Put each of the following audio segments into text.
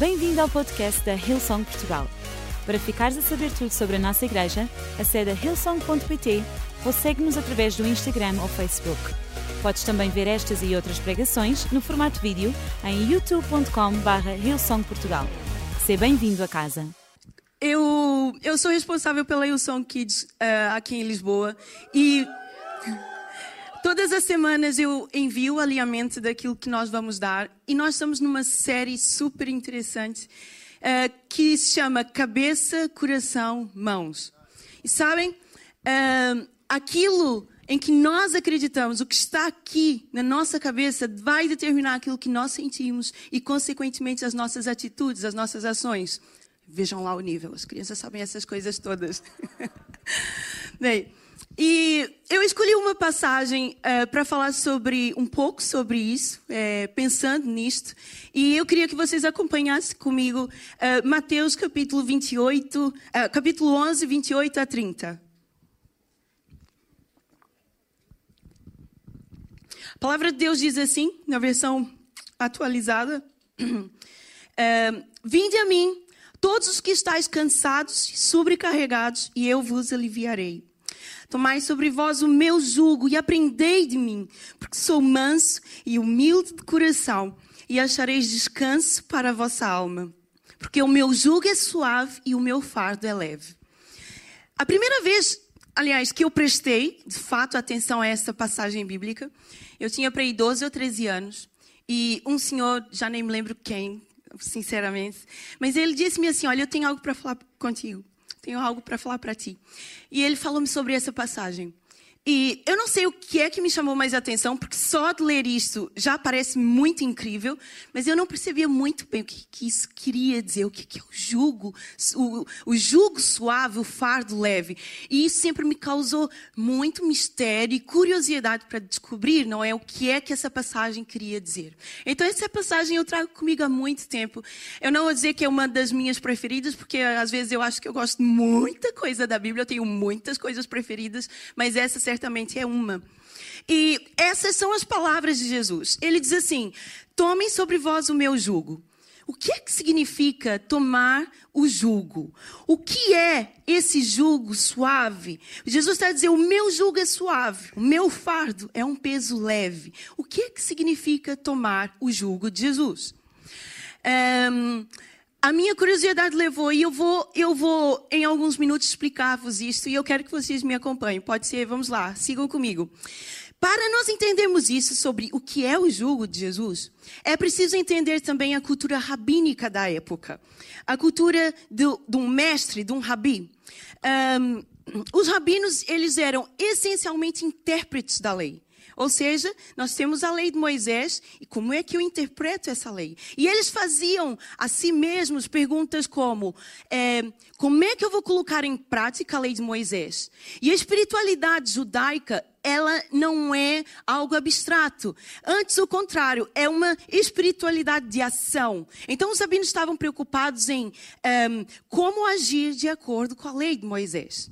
Bem-vindo ao podcast da Hillsong Portugal. Para ficares a saber tudo sobre a nossa igreja, acede a hillsong.pt ou segue-nos através do Instagram ou Facebook. Podes também ver estas e outras pregações no formato vídeo em youtube.com.br hillsongportugal. Seja bem-vindo a casa. Eu, eu sou responsável pela Hillsong Kids uh, aqui em Lisboa e todas as semanas eu envio o alinhamento daquilo que nós vamos dar e nós estamos numa série super interessante uh, que se chama Cabeça, Coração, Mãos. E sabem, uh, aquilo em que nós acreditamos, o que está aqui na nossa cabeça, vai determinar aquilo que nós sentimos e, consequentemente, as nossas atitudes, as nossas ações. Vejam lá o nível, as crianças sabem essas coisas todas. Bem, e eu escolhi uma passagem uh, para falar sobre um pouco sobre isso, é, pensando nisto, e eu queria que vocês acompanhassem comigo uh, Mateus capítulo 28, uh, capítulo 11, 28 a 30. A palavra de Deus diz assim, na versão atualizada: Vinde a mim, Todos os que estáis cansados e sobrecarregados, e eu vos aliviarei. Tomai sobre vós o meu jugo e aprendei de mim, porque sou manso e humilde de coração, e achareis descanso para a vossa alma. Porque o meu jugo é suave e o meu fardo é leve. A primeira vez, aliás, que eu prestei, de fato, atenção a essa passagem bíblica, eu tinha para aí 12 ou 13 anos, e um senhor, já nem me lembro quem, sinceramente. Mas ele disse-me assim: Olha, eu tenho algo para falar contigo. Tenho algo para falar para ti. E ele falou-me sobre essa passagem. E eu não sei o que é que me chamou mais atenção, porque só de ler isso já parece muito incrível, mas eu não percebia muito bem o que, que isso queria dizer, o que, que é o jugo, o, o jugo suave, o fardo leve. E isso sempre me causou muito mistério e curiosidade para descobrir, não é, o que é que essa passagem queria dizer. Então essa passagem eu trago comigo há muito tempo. Eu não vou dizer que é uma das minhas preferidas, porque às vezes eu acho que eu gosto de muita coisa da Bíblia, eu tenho muitas coisas preferidas, mas essa certamente é uma. E essas são as palavras de Jesus. Ele diz assim: Tomem sobre vós o meu jugo. O que é que significa tomar o jugo? O que é esse jugo suave? Jesus está dizendo: o meu jugo é suave, o meu fardo é um peso leve. O que é que significa tomar o jugo de Jesus? Um, a minha curiosidade levou, e eu vou, eu vou em alguns minutos explicar-vos isto, e eu quero que vocês me acompanhem. Pode ser, vamos lá, sigam comigo. Para nós entendermos isso sobre o que é o jugo de Jesus, é preciso entender também a cultura rabínica da época. A cultura de, de um mestre, de um rabi. Um, os rabinos, eles eram essencialmente intérpretes da lei. Ou seja, nós temos a lei de Moisés e como é que eu interpreto essa lei? E eles faziam a si mesmos perguntas como: é, como é que eu vou colocar em prática a lei de Moisés? E a espiritualidade judaica ela não é algo abstrato. Antes, o contrário, é uma espiritualidade de ação. Então, os rabinos estavam preocupados em ehm, como agir de acordo com a lei de Moisés.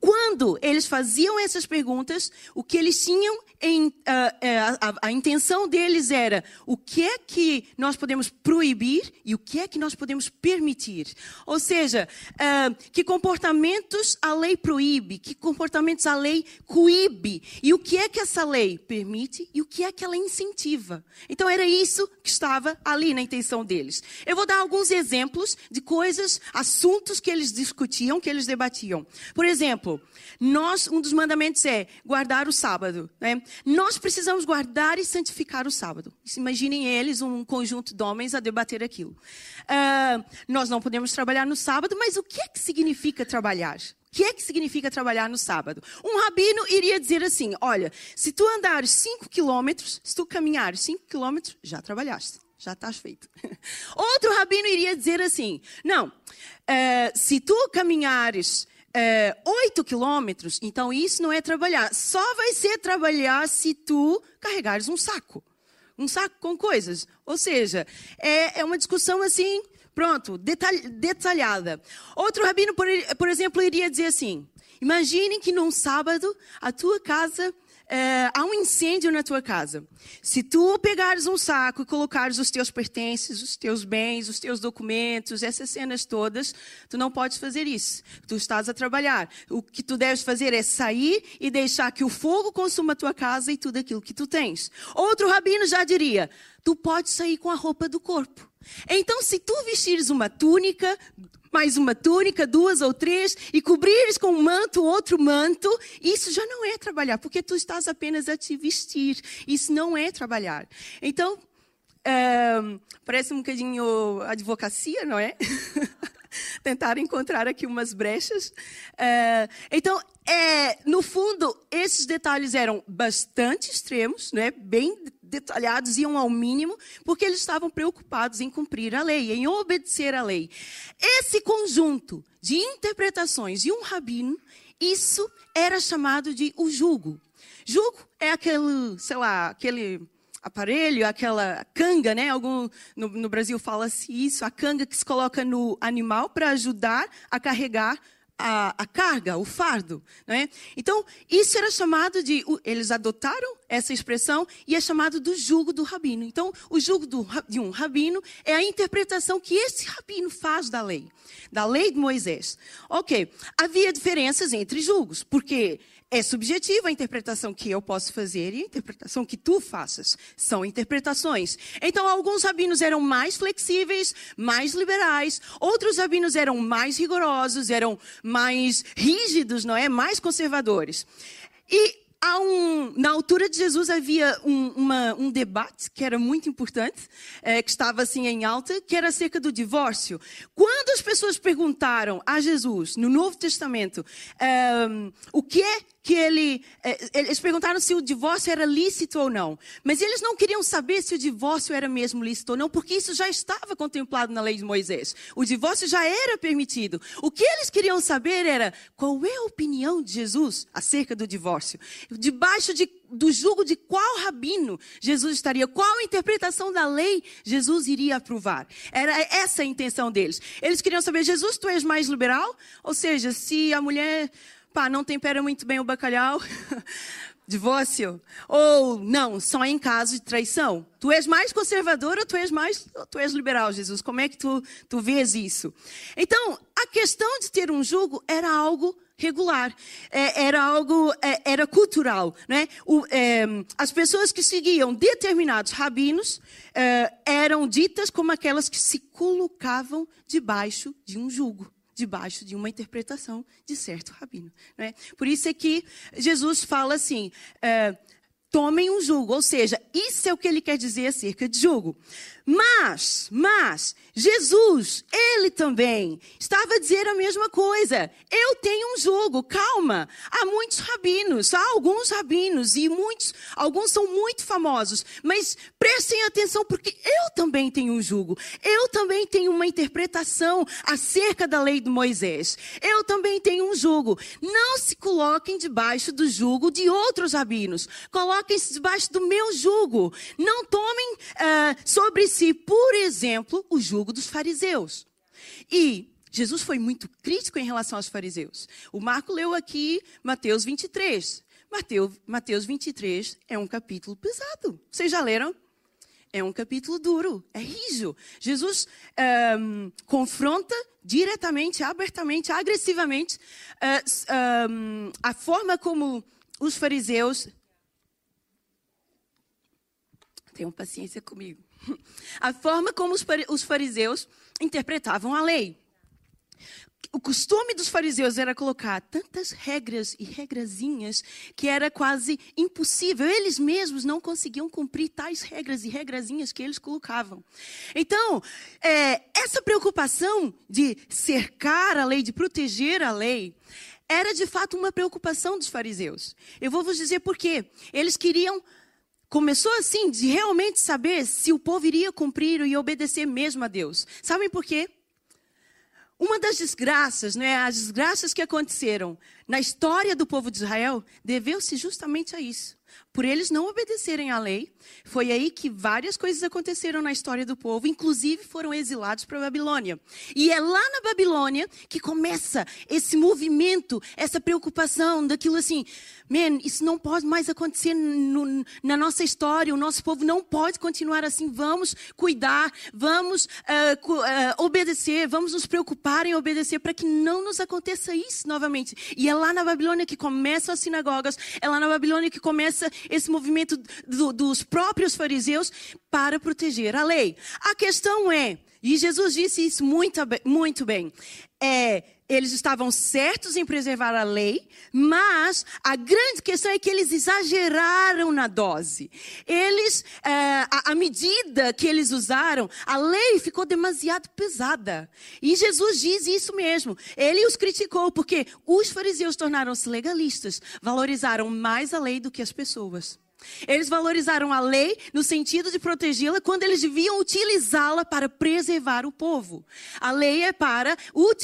Quando eles faziam essas perguntas, o que eles tinham em, uh, uh, a, a, intenção deles era o que é que nós podemos proibir e o que é que nós podemos permitir. Ou seja, uh, que comportamentos a lei proíbe, que comportamentos a lei coíbe e o que é que essa lei permite e o que é que ela incentiva. Então era isso que estava ali na intenção deles. Eu vou dar alguns exemplos de coisas, assuntos que eles discutiam, que eles debatiam. Por exemplo, nós, um dos mandamentos é guardar o sábado. Né? Nós precisamos guardar e santificar o sábado. Imaginem eles, um conjunto de homens, a debater aquilo. Uh, nós não podemos trabalhar no sábado, mas o que é que significa trabalhar? O que é que significa trabalhar no sábado? Um rabino iria dizer assim: olha, se tu andares 5 quilômetros, se tu caminhares 5 quilômetros, já trabalhaste já estás feito. Outro rabino iria dizer assim: não, uh, se tu caminhares é, 8 quilômetros, então isso não é trabalhar. Só vai ser trabalhar se tu carregares um saco. Um saco com coisas. Ou seja, é, é uma discussão assim, pronto, detalhada. Outro rabino, por, por exemplo, iria dizer assim: imaginem que num sábado a tua casa é, há um incêndio na tua casa. Se tu pegares um saco e colocares os teus pertences, os teus bens, os teus documentos, essas cenas todas, tu não podes fazer isso. Tu estás a trabalhar. O que tu deves fazer é sair e deixar que o fogo consuma a tua casa e tudo aquilo que tu tens. Outro rabino já diria: tu podes sair com a roupa do corpo. Então, se tu vestires uma túnica, mais uma túnica, duas ou três, e cobrires com um manto outro manto, isso já não é trabalhar, porque tu estás apenas a te vestir. Isso não é trabalhar. Então, é, parece um bocadinho advocacia, não é? Tentar encontrar aqui umas brechas. É, então, é, no fundo, esses detalhes eram bastante extremos, né? bem detalhados, iam ao mínimo, porque eles estavam preocupados em cumprir a lei, em obedecer a lei. Esse conjunto de interpretações de um rabino, isso era chamado de o jugo. Jugo é aquele, sei lá, aquele aparelho, aquela canga, né? Algum no, no Brasil fala-se isso, a canga que se coloca no animal para ajudar a carregar a, a, carga, o fardo. Né? Então, isso era chamado de. Eles adotaram essa expressão e é chamado do jugo do rabino. Então, o jugo do, de um rabino é a interpretação que esse rabino faz da lei, da lei de Moisés. Ok, havia diferenças entre julgos, porque é subjetiva a interpretação que eu posso fazer e a interpretação que tu faças. São interpretações. Então, alguns rabinos eram mais flexíveis, mais liberais. Outros rabinos eram mais rigorosos, eram mais rígidos, não é? Mais conservadores. E um, na altura de Jesus havia um, uma, um debate que era muito importante, é, que estava assim em alta, que era acerca do divórcio. Quando as pessoas perguntaram a Jesus, no Novo Testamento, é, o que é que ele. É, eles perguntaram se o divórcio era lícito ou não. Mas eles não queriam saber se o divórcio era mesmo lícito ou não, porque isso já estava contemplado na lei de Moisés. O divórcio já era permitido. O que eles queriam saber era qual é a opinião de Jesus acerca do divórcio. Debaixo de do jugo de qual rabino Jesus estaria, qual interpretação da lei Jesus iria aprovar. Era essa a intenção deles. Eles queriam saber, Jesus, tu és mais liberal? Ou seja, se a mulher pá, não tempera muito bem o bacalhau, divórcio. Ou não, só em caso de traição. Tu és mais conservador ou tu és mais, tu és liberal, Jesus? Como é que tu, tu vês isso? Então, a questão de ter um jugo era algo regular, é, era algo, é, era cultural. Né? O, é, as pessoas que seguiam determinados rabinos é, eram ditas como aquelas que se colocavam debaixo de um jugo debaixo de uma interpretação de certo rabino. Né? Por isso é que Jesus fala assim: é, tomem um jugo, ou seja, isso é o que ele quer dizer acerca de jugo. Mas, mas, Jesus, ele também estava a dizer a mesma coisa. Eu tenho um jugo, calma. Há muitos rabinos, há alguns rabinos e muitos, alguns são muito famosos, mas prestem atenção porque eu também tenho um jugo. Eu também tenho uma interpretação acerca da lei de Moisés. Eu também tenho um jugo. Não se coloquem debaixo do jugo de outros rabinos. Coloquem-se debaixo do meu jugo. Não tomem uh, sobre si, por exemplo, o jugo dos fariseus. E Jesus foi muito crítico em relação aos fariseus. O Marco leu aqui Mateus 23. Mateus, Mateus 23 é um capítulo pesado. Vocês já leram? É um capítulo duro, é rijo. Jesus um, confronta diretamente, abertamente, agressivamente uh, um, a forma como os fariseus. Tenham paciência comigo a forma como os fariseus interpretavam a lei. O costume dos fariseus era colocar tantas regras e regrazinhas que era quase impossível. Eles mesmos não conseguiam cumprir tais regras e regrazinhas que eles colocavam. Então, é, essa preocupação de cercar a lei, de proteger a lei, era de fato uma preocupação dos fariseus. Eu vou vos dizer por quê. Eles queriam começou assim, de realmente saber se o povo iria cumprir e obedecer mesmo a Deus. Sabem por quê? Uma das desgraças, né, as desgraças que aconteceram na história do povo de Israel, deveu-se justamente a isso. Por eles não obedecerem à lei, foi aí que várias coisas aconteceram na história do povo, inclusive foram exilados para a Babilônia. E é lá na Babilônia que começa esse movimento, essa preocupação daquilo assim, man, isso não pode mais acontecer no, na nossa história, o nosso povo não pode continuar assim, vamos cuidar, vamos uh, uh, obedecer, vamos nos preocupar em obedecer para que não nos aconteça isso novamente. E é lá na Babilônia que começam as sinagogas, é lá na Babilônia que começa esse movimento do, dos próprios fariseus para proteger a lei. A questão é, e Jesus disse isso muito, muito bem, é, eles estavam certos em preservar a lei, mas a grande questão é que eles exageraram na dose. Eles, é, a, medida que eles usaram, a lei ficou demasiado pesada. E Jesus diz isso mesmo. Ele os criticou porque os fariseus tornaram-se legalistas, valorizaram mais a lei do que as pessoas. Eles valorizaram a lei no sentido de protegê-la quando eles deviam utilizá-la para preservar o povo. A lei é para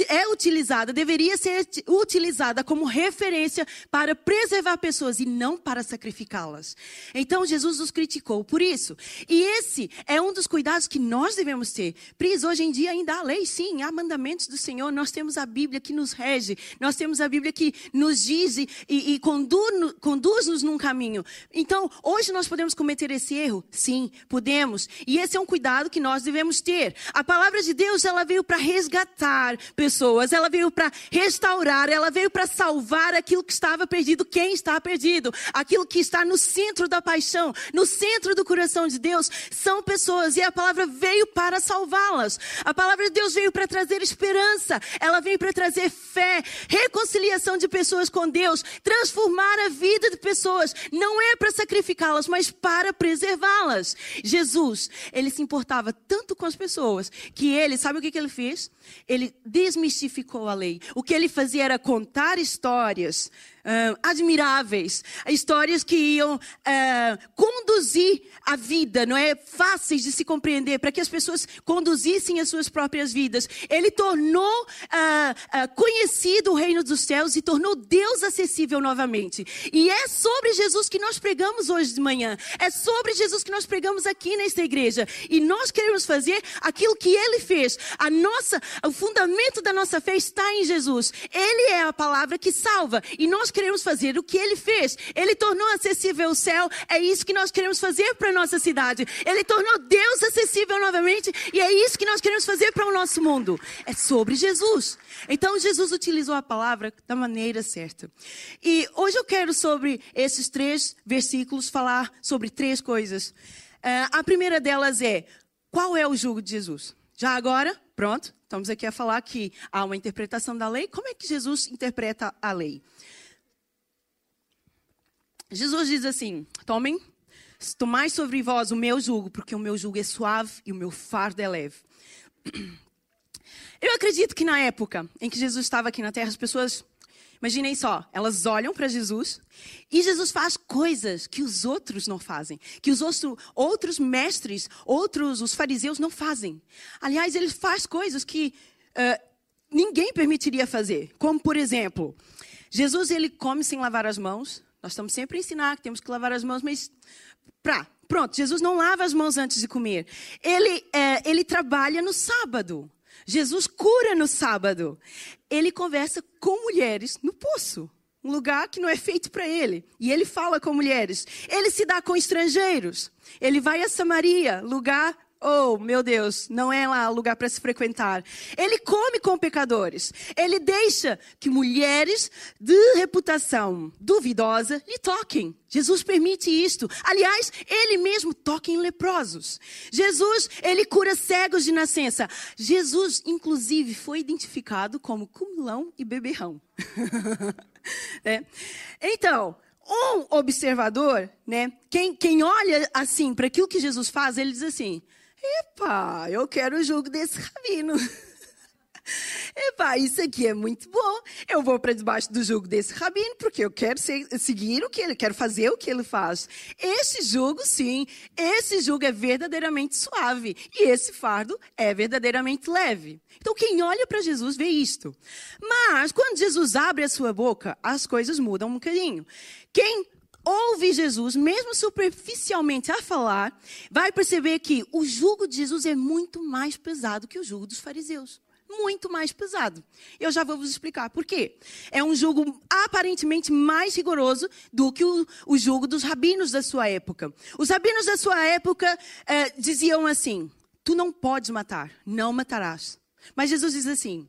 é utilizada, deveria ser utilizada como referência para preservar pessoas e não para sacrificá-las. Então Jesus os criticou por isso. E esse é um dos cuidados que nós devemos ter. Pris, hoje em dia ainda há lei, sim, há mandamentos do Senhor. Nós temos a Bíblia que nos rege, nós temos a Bíblia que nos diz e, e, conduz-nos conduz num caminho. Então hoje nós podemos cometer esse erro? Sim, podemos. E esse é um cuidado que nós devemos ter. A palavra de Deus, ela veio para resgatar pessoas, ela veio para restaurar, ela veio para salvar aquilo que estava perdido, quem está perdido, aquilo que está no centro da paixão, no centro do coração de Deus, são pessoas e a palavra veio para salvá-las. A palavra de Deus veio para trazer esperança, ela veio para trazer fé, reconciliação de pessoas com Deus, transformar a vida de pessoas. Não é para sacrificar sacrificá-las, mas para preservá-las. Jesus, ele se importava tanto com as pessoas que ele, sabe o que, que ele fez? Ele desmistificou a lei. O que ele fazia era contar histórias uh, admiráveis, histórias que iam uh, conduzir a vida, não é? Fáceis de se compreender, para que as pessoas conduzissem as suas próprias vidas. Ele tornou uh, conhecido o reino dos céus e tornou Deus acessível novamente. E é sobre Jesus que nós pregamos hoje de manhã. É sobre Jesus que nós pregamos aqui nesta igreja. E nós queremos fazer aquilo que ele fez. A nossa, o fundamento da nossa fé está em Jesus. Ele é a palavra que salva. E nós queremos fazer o que ele fez. Ele tornou acessível o céu. É isso que nós queremos fazer para a nossa cidade. Ele tornou Deus acessível novamente. E é isso que nós queremos fazer para o nosso mundo. É sobre Jesus. Então, Jesus utilizou a palavra da maneira certa. E hoje eu quero, sobre esses três versículos, falar sobre três coisas. Uh, a primeira delas é: qual é o jugo de Jesus? Já agora, pronto, estamos aqui a falar que há uma interpretação da lei. Como é que Jesus interpreta a lei? Jesus diz assim: tomem, tomai sobre vós o meu jugo, porque o meu jugo é suave e o meu fardo é leve. Eu acredito que na época em que Jesus estava aqui na terra, as pessoas, imaginem só, elas olham para Jesus e Jesus faz coisas que os outros não fazem, que os outros, outros mestres, outros, os fariseus não fazem. Aliás, ele faz coisas que uh, ninguém permitiria fazer, como por exemplo, Jesus ele come sem lavar as mãos, nós estamos sempre a ensinar que temos que lavar as mãos, mas pra, pronto, Jesus não lava as mãos antes de comer. Ele, é, ele trabalha no sábado. Jesus cura no sábado. Ele conversa com mulheres no poço. Um lugar que não é feito para ele. E ele fala com mulheres. Ele se dá com estrangeiros. Ele vai a Samaria, lugar Oh, meu Deus, não é lá lugar para se frequentar. Ele come com pecadores. Ele deixa que mulheres de reputação duvidosa lhe toquem. Jesus permite isto. Aliás, ele mesmo toca em leprosos. Jesus, ele cura cegos de nascença. Jesus, inclusive, foi identificado como cumulão e beberrão. é. Então, um observador, né, quem, quem olha assim para aquilo que Jesus faz, ele diz assim: Epa, eu quero o jugo desse rabino. Epa, isso aqui é muito bom. Eu vou para debaixo do jugo desse rabino, porque eu quero seguir o que ele, quero fazer o que ele faz. Esse jugo, sim, esse jugo é verdadeiramente suave. E esse fardo é verdadeiramente leve. Então, quem olha para Jesus vê isto. Mas, quando Jesus abre a sua boca, as coisas mudam um bocadinho. Quem ouve Jesus, mesmo superficialmente a falar, vai perceber que o jugo de Jesus é muito mais pesado que o jugo dos fariseus muito mais pesado. Eu já vou vos explicar por quê. É um jugo aparentemente mais rigoroso do que o, o jugo dos rabinos da sua época. Os rabinos da sua época eh, diziam assim: Tu não podes matar, não matarás. Mas Jesus diz assim: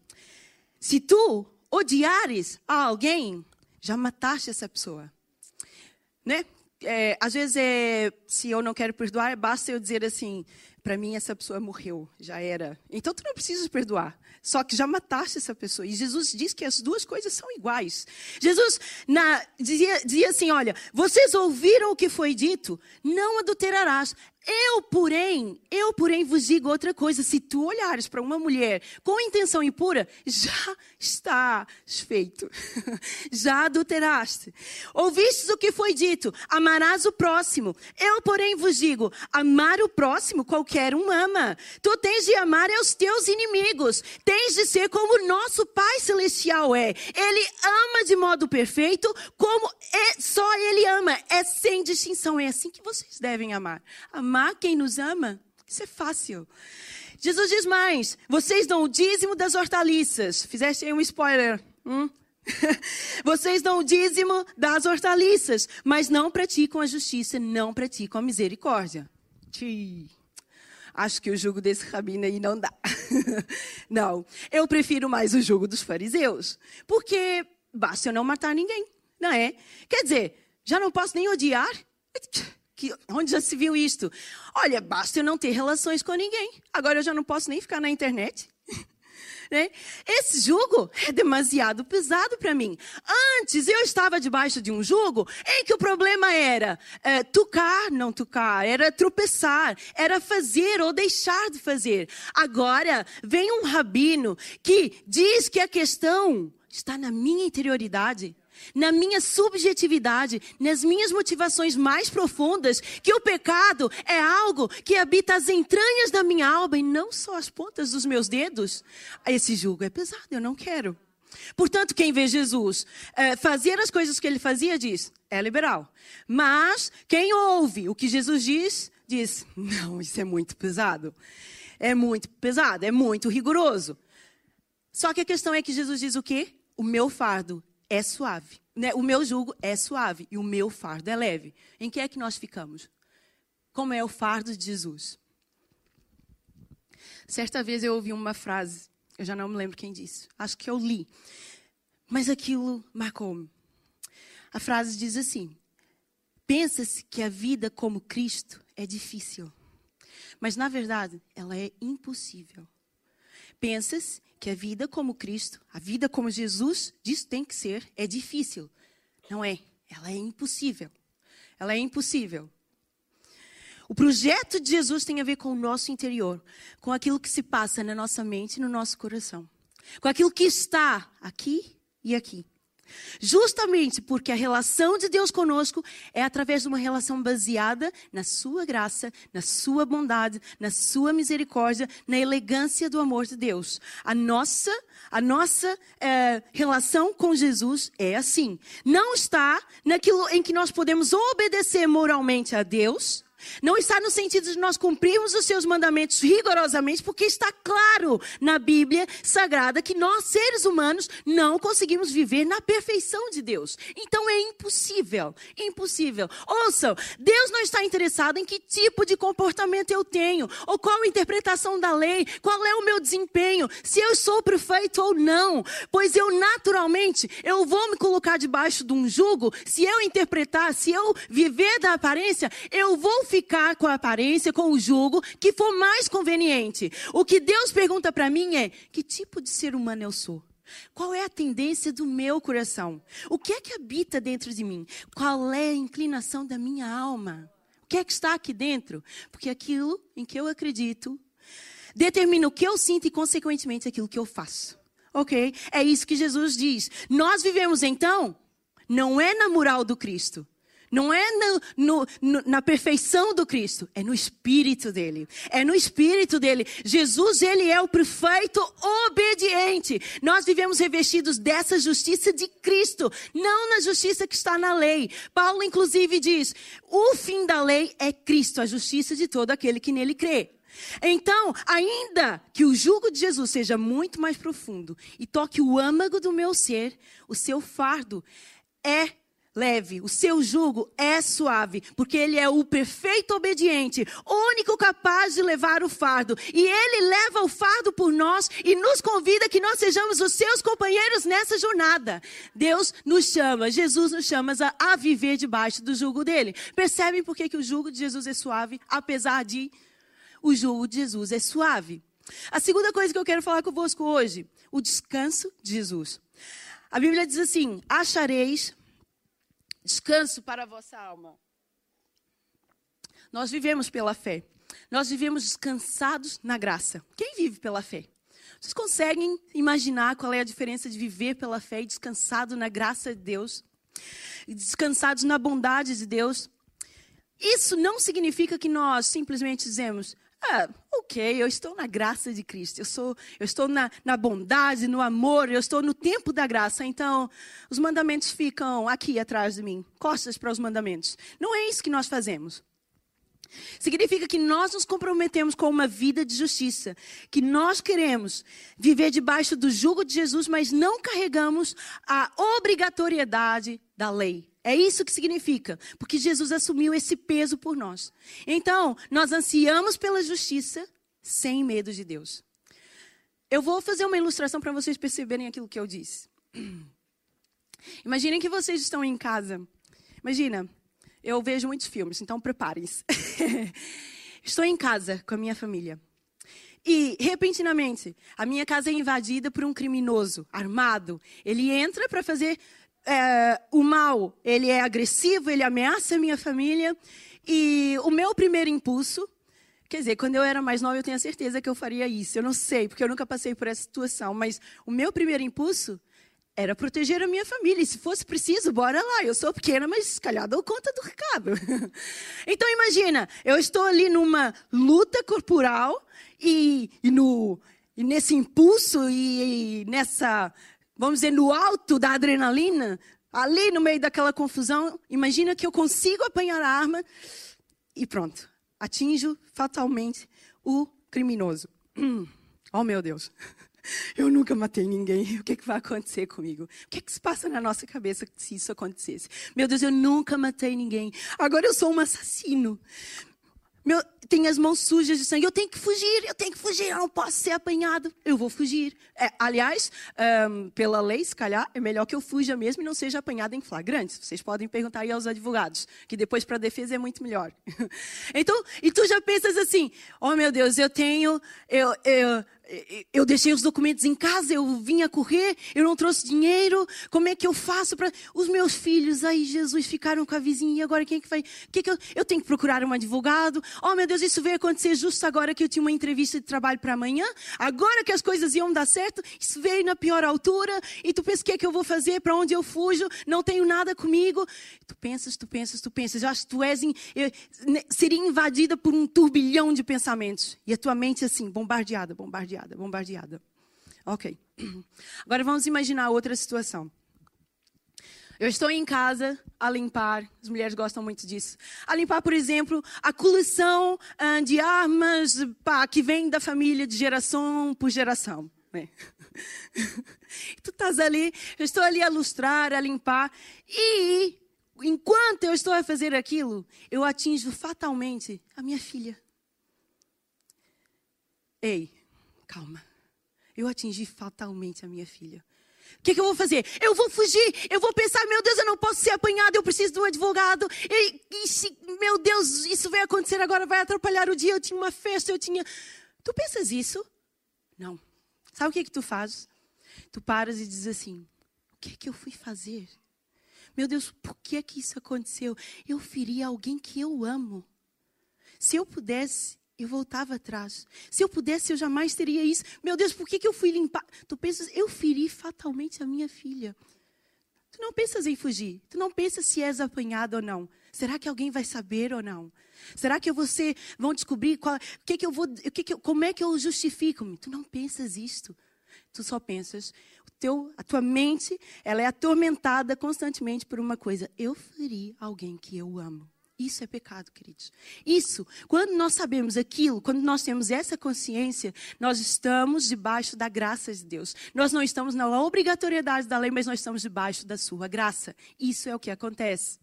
Se tu odiares a alguém, já mataste essa pessoa. Né? É, às vezes, é, se eu não quero perdoar, basta eu dizer assim: para mim essa pessoa morreu, já era. Então tu não precisas perdoar. Só que já mataste essa pessoa. E Jesus diz que as duas coisas são iguais. Jesus na, dizia, dizia assim: olha, vocês ouviram o que foi dito? Não adulterarás. Eu, porém, eu, porém, vos digo outra coisa: se tu olhares para uma mulher com intenção impura, já estás feito, já adulteraste. Ouvistes o que foi dito: amarás o próximo. Eu, porém, vos digo: amar o próximo, qualquer um ama. Tu tens de amar os teus inimigos, tens de ser como nosso Pai Celestial é. Ele ama de modo perfeito, como é, só Ele ama, é sem distinção. É assim que vocês devem amar. amar amar quem nos ama, isso é fácil. Jesus diz mais: vocês dão o dízimo das hortaliças. Fizeste aí um spoiler. Hum? vocês dão o dízimo das hortaliças, mas não praticam a justiça, não praticam a misericórdia. Tchii. Acho que o jugo desse rabino aí não dá. não, eu prefiro mais o jugo dos fariseus, porque basta eu não matar ninguém, não é? Quer dizer, já não posso nem odiar? Que, onde já se viu isto? Olha, basta eu não ter relações com ninguém. Agora eu já não posso nem ficar na internet. né? Esse jugo é demasiado pesado para mim. Antes eu estava debaixo de um jugo em que o problema era é, tocar, não tocar, era tropeçar, era fazer ou deixar de fazer. Agora vem um rabino que diz que a questão está na minha interioridade na minha subjetividade, nas minhas motivações mais profundas, que o pecado é algo que habita as entranhas da minha alma e não só as pontas dos meus dedos, esse julgo é pesado, eu não quero. Portanto, quem vê Jesus é, fazer as coisas que ele fazia diz, é liberal. Mas quem ouve o que Jesus diz, diz, não, isso é muito pesado. É muito pesado, é muito rigoroso. Só que a questão é que Jesus diz o quê? O meu fardo é suave. Né? O meu jugo é suave e o meu fardo é leve. Em que é que nós ficamos? Como é o fardo de Jesus? Certa vez eu ouvi uma frase, eu já não me lembro quem disse, acho que eu li, mas aquilo marcou-me. A frase diz assim: Pensa-se que a vida como Cristo é difícil, mas na verdade ela é impossível. Pensa-se que a vida como Cristo, a vida como Jesus diz tem que ser, é difícil. Não é. Ela é impossível. Ela é impossível. O projeto de Jesus tem a ver com o nosso interior, com aquilo que se passa na nossa mente e no nosso coração, com aquilo que está aqui e aqui. Justamente porque a relação de Deus conosco é através de uma relação baseada na sua graça, na sua bondade, na sua misericórdia, na elegância do amor de Deus. A nossa, a nossa é, relação com Jesus é assim. Não está naquilo em que nós podemos obedecer moralmente a Deus não está no sentido de nós cumprirmos os seus mandamentos rigorosamente, porque está claro na Bíblia Sagrada que nós, seres humanos, não conseguimos viver na perfeição de Deus. Então é impossível, impossível. Ouçam, Deus não está interessado em que tipo de comportamento eu tenho, ou qual a interpretação da lei, qual é o meu desempenho, se eu sou perfeito ou não, pois eu naturalmente, eu vou me colocar debaixo de um jugo, se eu interpretar, se eu viver da aparência, eu vou ficar com a aparência, com o jugo que for mais conveniente. O que Deus pergunta para mim é: que tipo de ser humano eu sou? Qual é a tendência do meu coração? O que é que habita dentro de mim? Qual é a inclinação da minha alma? O que é que está aqui dentro? Porque aquilo em que eu acredito determina o que eu sinto e, consequentemente, aquilo que eu faço. Ok? É isso que Jesus diz. Nós vivemos então, não é na moral do Cristo, Não é no, no, no, na perfeição do Cristo, é no Espírito dele. É no Espírito dele. Jesus, ele é o perfeito obediente. Nós vivemos revestidos dessa justiça de Cristo, não na justiça que está na lei. Paulo, inclusive, diz: o fim da lei é Cristo, a justiça de todo aquele que nele crê. Então, ainda que o jugo de Jesus seja muito mais profundo e toque o âmago do meu ser, o seu fardo é leve, o seu jugo é suave, porque ele é o perfeito obediente, único capaz de levar o fardo. E ele leva o fardo por nós e nos convida que nós sejamos os seus companheiros nessa jornada. Deus nos chama, Jesus nos chama a, a viver debaixo do jugo dele. Percebem por que, que o jugo de Jesus é suave, apesar de o jugo de Jesus é suave. A segunda coisa que eu quero falar convosco hoje, o descanso de Jesus. A Bíblia diz assim: achareis descanso para a vossa alma. Nós vivemos pela fé. Nós vivemos descansados na graça. Quem vive pela fé? Vocês conseguem imaginar qual é a diferença de viver pela fé e descansado na graça de Deus? Descansados na bondade de Deus? Isso não significa que nós simplesmente dizemos, ah, ok, eu estou na graça de Cristo, eu, sou, eu estou na, na bondade, no amor, eu estou no tempo da graça, então os mandamentos ficam aqui atrás de mim, costas para os mandamentos. Não é isso que nós fazemos. Significa que nós nos comprometemos com uma vida de justiça, que nós queremos viver debaixo do jugo de Jesus, mas não carregamos a obrigatoriedade da lei. É isso que significa, porque Jesus assumiu esse peso por nós. Então, nós ansiamos pela justiça sem medo de Deus. Eu vou fazer uma ilustração para vocês perceberem aquilo que eu disse. Imaginem que vocês estão em casa. Imagina, eu vejo muitos filmes, então preparem-se. Estou em casa com a minha família. E, repentinamente, a minha casa é invadida por um criminoso armado. Ele entra para fazer é, o mal, ele é agressivo, ele ameaça a minha família. E o meu primeiro impulso, quer dizer, quando eu era mais nova, eu tenho a certeza que eu faria isso. Eu não sei, porque eu nunca passei por essa situação. Mas o meu primeiro impulso era proteger a minha família. E se fosse preciso, bora lá. Eu sou pequena, mas se calhar dou conta do recado. então imagina, eu estou ali numa luta corporal e, e no, e nesse impulso e, e nessa vamos dizer, no alto da adrenalina, ali no meio daquela confusão, imagina que eu consigo apanhar a arma e pronto, atinjo fatalmente o criminoso. Oh, meu Deus. Eu nunca matei ninguém. O que, é que vai acontecer comigo? O que, é que se passa na nossa cabeça se isso acontecesse? Meu Deus, eu nunca matei ninguém. Agora eu sou um assassino. Meu, tem as mãos sujas de sangue. Eu tenho que fugir, eu tenho que fugir, eu não posso ser apanhado. Eu vou fugir. É, aliás, um, pela lei, se calhar, é melhor que eu fuja mesmo e não seja apanhado em flagrante. Vocês podem perguntar aí aos advogados, que depois para a defesa é muito melhor. então, e tu já pensas assim: oh meu Deus, eu tenho, eu, eu, eu deixei os documentos em casa, eu vim a correr, eu não trouxe dinheiro, como é que eu faço para. Os meus filhos, aí Jesus, ficaram com a vizinha, agora quem é que vai. Que que eu... eu tenho que procurar um advogado. Oh, meu Deus, isso veio acontecer justo agora que eu tinha uma entrevista de trabalho para amanhã, agora que as coisas iam dar certo, isso veio na pior altura, e tu pensa o que é que eu vou fazer, para onde eu fujo, não tenho nada comigo. Tu pensas, tu pensas, tu pensas, eu acho que tu és. In... seria invadida por um turbilhão de pensamentos, e a tua mente assim, bombardeada bombardeada, bombardeada. Ok. Agora vamos imaginar outra situação. Eu estou em casa a limpar, as mulheres gostam muito disso. A limpar, por exemplo, a coleção uh, de armas pá, que vem da família de geração por geração. Né? tu estás ali, eu estou ali a lustrar, a limpar, e enquanto eu estou a fazer aquilo, eu atinjo fatalmente a minha filha. Ei, calma. Eu atingi fatalmente a minha filha. O que, que, eu vou fazer? Eu vou fugir, eu vou pensar, meu Deus, eu não posso ser apanhado, eu preciso de um advogado. E, e meu Deus, isso vai acontecer agora, vai atrapalhar o dia. Eu tinha uma festa, eu tinha. Tu pensas isso? Não. Sabe o que, que tu fazes? Tu paras e diz assim: o que é que eu fui fazer? Meu Deus, por que é que isso aconteceu? Eu feri alguém que eu amo. Se eu pudesse, eu voltava atrás. Se eu pudesse, eu jamais teria isso. Meu Deus, por que, que eu fui limpar? Tu pensas, eu feri fatalmente a minha filha. Tu não pensas em fugir. Tu não pensas se és apanhado ou não. Será que alguém vai saber ou não? Será que você vão descobrir qual, que, que eu vou, que, que como é que eu justifico-me? Tu não pensas isto. Tu só pensas, teu, a tua mente, ela é atormentada constantemente por uma coisa. Eu feri alguém que eu amo. Isso é pecado, queridos. Isso, quando nós sabemos aquilo, quando nós temos essa consciência, nós estamos debaixo da graça de Deus. Nós não estamos na obrigatoriedade da lei, mas nós estamos debaixo da sua graça. Isso é o que acontece.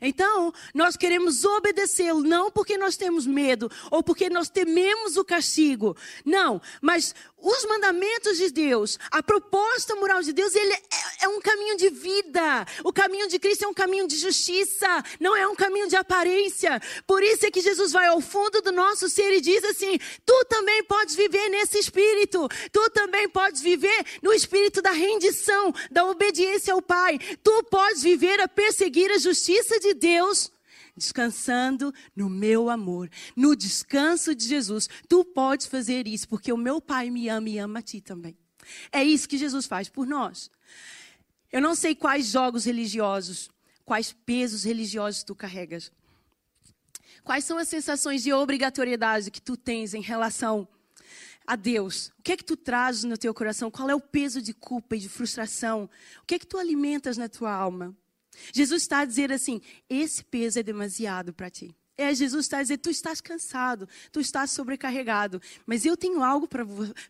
Então, nós queremos obedecê-lo, não porque nós temos medo ou porque nós tememos o castigo. Não, mas os mandamentos de Deus, a proposta moral de Deus, ele é, é, um caminho de vida. O caminho de Cristo é um caminho de justiça, não é um caminho de aparência. Por isso é que Jesus vai ao fundo do nosso ser e diz assim: Tu também podes viver nesse espírito. Tu também podes viver no espírito da rendição, da obediência ao Pai. Tu podes viver a perseguir a justiça de Deus descansando no meu amor, no descanso de Jesus. Tu podes fazer isso, porque o meu Pai me ama e ama a ti também. É isso que Jesus faz por nós. Eu não sei quais jogos religiosos, quais pesos religiosos tu carregas. Quais são as sensações de obrigatoriedade que tu tens em relação a Deus? O que é que tu trazes no teu coração? Qual é o peso de culpa e de frustração? O que é que tu alimentas na tua alma? Jesus está a dizer assim: esse peso é demasiado para ti. É, Jesus está dizer: tu estás cansado, tu estás sobrecarregado, mas eu tenho algo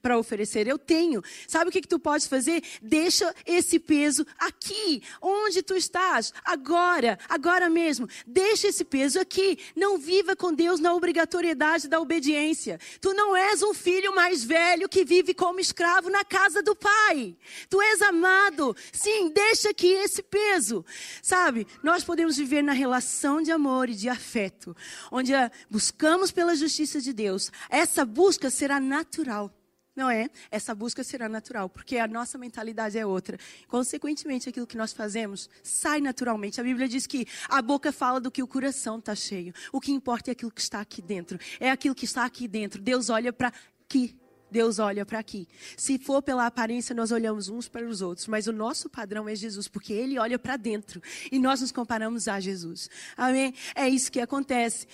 para oferecer. Eu tenho. Sabe o que, que tu podes fazer? Deixa esse peso aqui, onde tu estás, agora, agora mesmo. Deixa esse peso aqui. Não viva com Deus na obrigatoriedade da obediência. Tu não és um filho mais velho que vive como escravo na casa do pai. Tu és amado. Sim, deixa aqui esse peso. Sabe, nós podemos viver na relação de amor e de afeto onde buscamos pela justiça de Deus, essa busca será natural. Não é? Essa busca será natural, porque a nossa mentalidade é outra. Consequentemente, aquilo que nós fazemos sai naturalmente. A Bíblia diz que a boca fala do que o coração está cheio. O que importa é aquilo que está aqui dentro. É aquilo que está aqui dentro. Deus olha para aqui. Deus olha para aqui. Se for pela aparência, nós olhamos uns para os outros, mas o nosso padrão é Jesus, porque ele olha para dentro e nós nos comparamos a Jesus. Amém? É isso que acontece.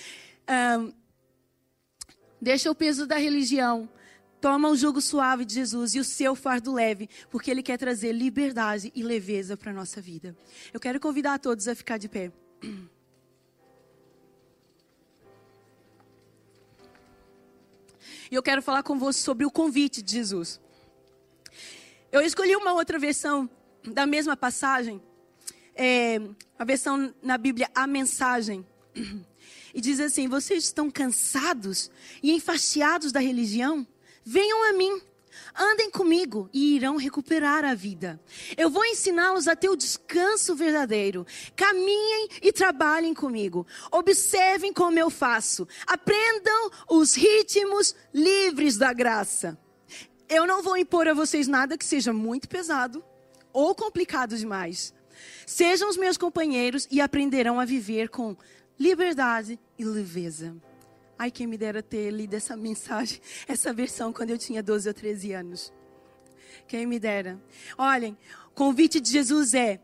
Um, deixa o peso da religião. Toma o jugo suave de Jesus e o seu fardo leve, porque ele quer trazer liberdade e leveza para a nossa vida. Eu quero convidar a todos a ficar de pé. E eu quero falar com você sobre o convite de Jesus. Eu escolhi uma outra versão da mesma passagem, é, a versão na Bíblia, a mensagem. E diz assim: Vocês estão cansados e enfastiados da religião? Venham a mim Andem comigo e irão recuperar a vida. Eu vou ensiná-los a ter o descanso verdadeiro. Caminhem e trabalhem comigo. Observem como eu faço. Aprendam os ritmos livres da graça. Eu não vou impor a vocês nada que seja muito pesado ou complicado demais. Sejam os meus companheiros e aprenderão a viver com liberdade e leveza. Ai, quem me dera ter lido essa mensagem, essa versão, quando eu tinha 12 ou 13 anos. Quem me dera. Olhem, o convite de Jesus é: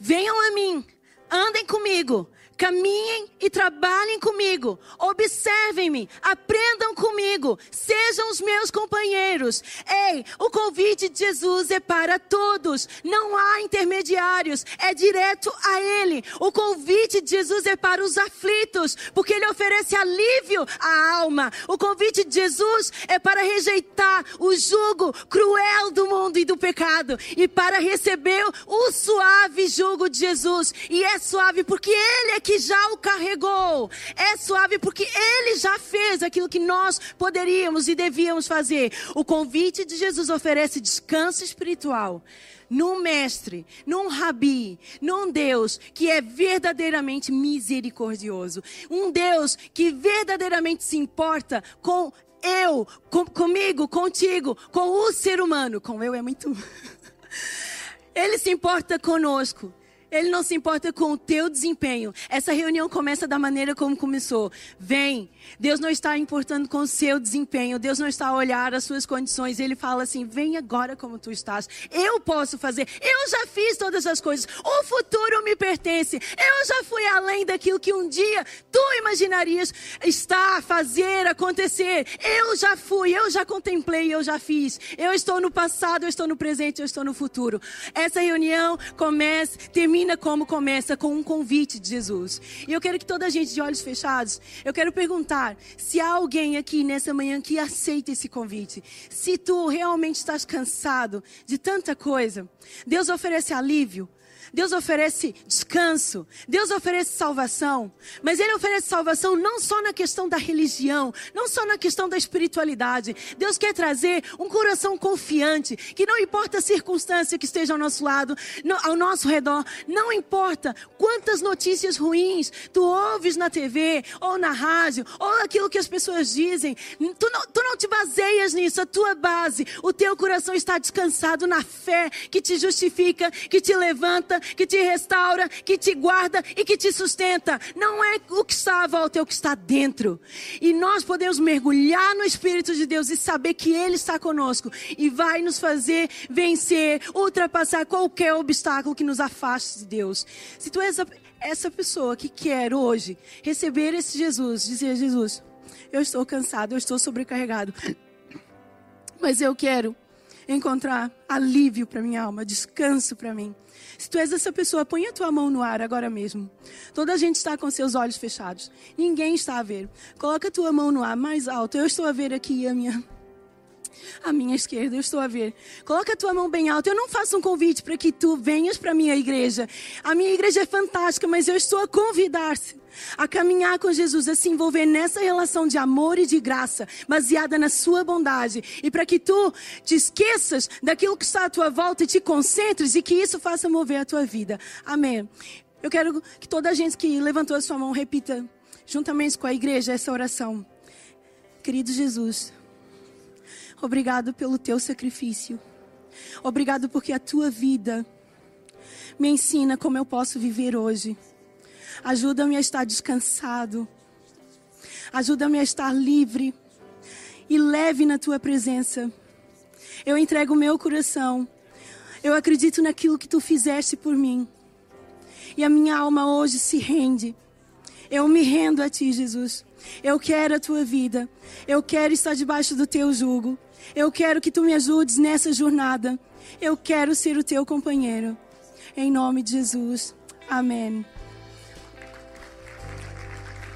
venham a mim, andem comigo, Caminhem e trabalhem comigo. Observem-me, aprendam comigo. Sejam os meus companheiros. Ei, o convite de Jesus é para todos. Não há intermediários. É direto a Ele. O convite de Jesus é para os aflitos, porque Ele oferece alívio à alma. O convite de Jesus é para rejeitar o jugo cruel do mundo e do pecado e para receber o suave jugo de Jesus. E é suave porque Ele é que já o carregou. É suave porque ele já fez aquilo que nós poderíamos e devíamos fazer. O convite de Jesus oferece descanso espiritual num mestre, num rabi, num Deus que é verdadeiramente misericordioso. Um Deus que verdadeiramente se importa com eu, com, comigo, contigo, com o ser humano. Com eu é muito. Ele se importa conosco. Ele não se importa com o teu desempenho. Essa reunião começa da maneira como começou. Vem. Deus não está importando com o seu desempenho. Deus não está a olhar as suas condições. Ele fala assim: vem agora como tu estás. Eu posso fazer. Eu já fiz todas as coisas. O futuro me pertence. Eu já fui além daquilo que um dia tu imaginarias estar, fazer, acontecer. Eu já fui. Eu já contemplei. Eu já fiz. Eu estou no passado. Eu estou no presente. Eu estou no futuro. Essa reunião começa, termina como começa, com um convite de Jesus. E eu quero que toda a gente de olhos fechados, eu quero perguntar se há alguém aqui nessa manhã que aceita esse convite. Se tu realmente estás cansado de tanta coisa, Deus oferece alívio. Deus oferece descanso, Deus oferece salvação, mas Ele oferece salvação não só na questão da religião, não só na questão da espiritualidade. Deus quer trazer um coração confiante, que não importa a circunstância que esteja ao nosso lado, ao nosso redor, não importa quantas notícias ruins tu ouves na TV, ou na rádio, ou aquilo que as pessoas dizem, tu não, tu não te baseias nisso, a tua base, o teu coração está descansado na fé que te justifica, que te levanta, que te restaura, que te guarda e que te sustenta. Não é o que está à volta, é o que está dentro. E nós podemos mergulhar no Espírito de Deus e saber que Ele está conosco e vai nos fazer vencer, ultrapassar qualquer obstáculo que nos afaste de Deus. Se tu és essa pessoa que quer hoje receber esse Jesus, dizer: Jesus, eu estou cansado, eu estou sobrecarregado, mas eu quero encontrar alívio para minha alma, descanso para mim. Se tu és essa pessoa, põe a tua mão no ar agora mesmo. Toda a gente está com seus olhos fechados. Ninguém está a ver. Coloca a tua mão no ar mais alto. Eu estou a ver aqui a minha à minha esquerda, eu estou a ver. Coloca a tua mão bem alta. Eu não faço um convite para que tu venhas para a minha igreja. A minha igreja é fantástica, mas eu estou a convidar-te a caminhar com Jesus, a se envolver nessa relação de amor e de graça, baseada na sua bondade, e para que tu te esqueças daquilo que está à tua volta e te concentres e que isso faça mover a tua vida. Amém. Eu quero que toda a gente que levantou a sua mão repita, juntamente com a igreja, essa oração. Querido Jesus, obrigado pelo teu sacrifício. Obrigado porque a tua vida me ensina como eu posso viver hoje. Ajuda-me a estar descansado. Ajuda-me a estar livre e leve na tua presença. Eu entrego o meu coração. Eu acredito naquilo que tu fizeste por mim. E a minha alma hoje se rende. Eu me rendo a ti, Jesus. Eu quero a tua vida. Eu quero estar debaixo do teu jugo. Eu quero que tu me ajudes nessa jornada. Eu quero ser o teu companheiro. Em nome de Jesus. Amém.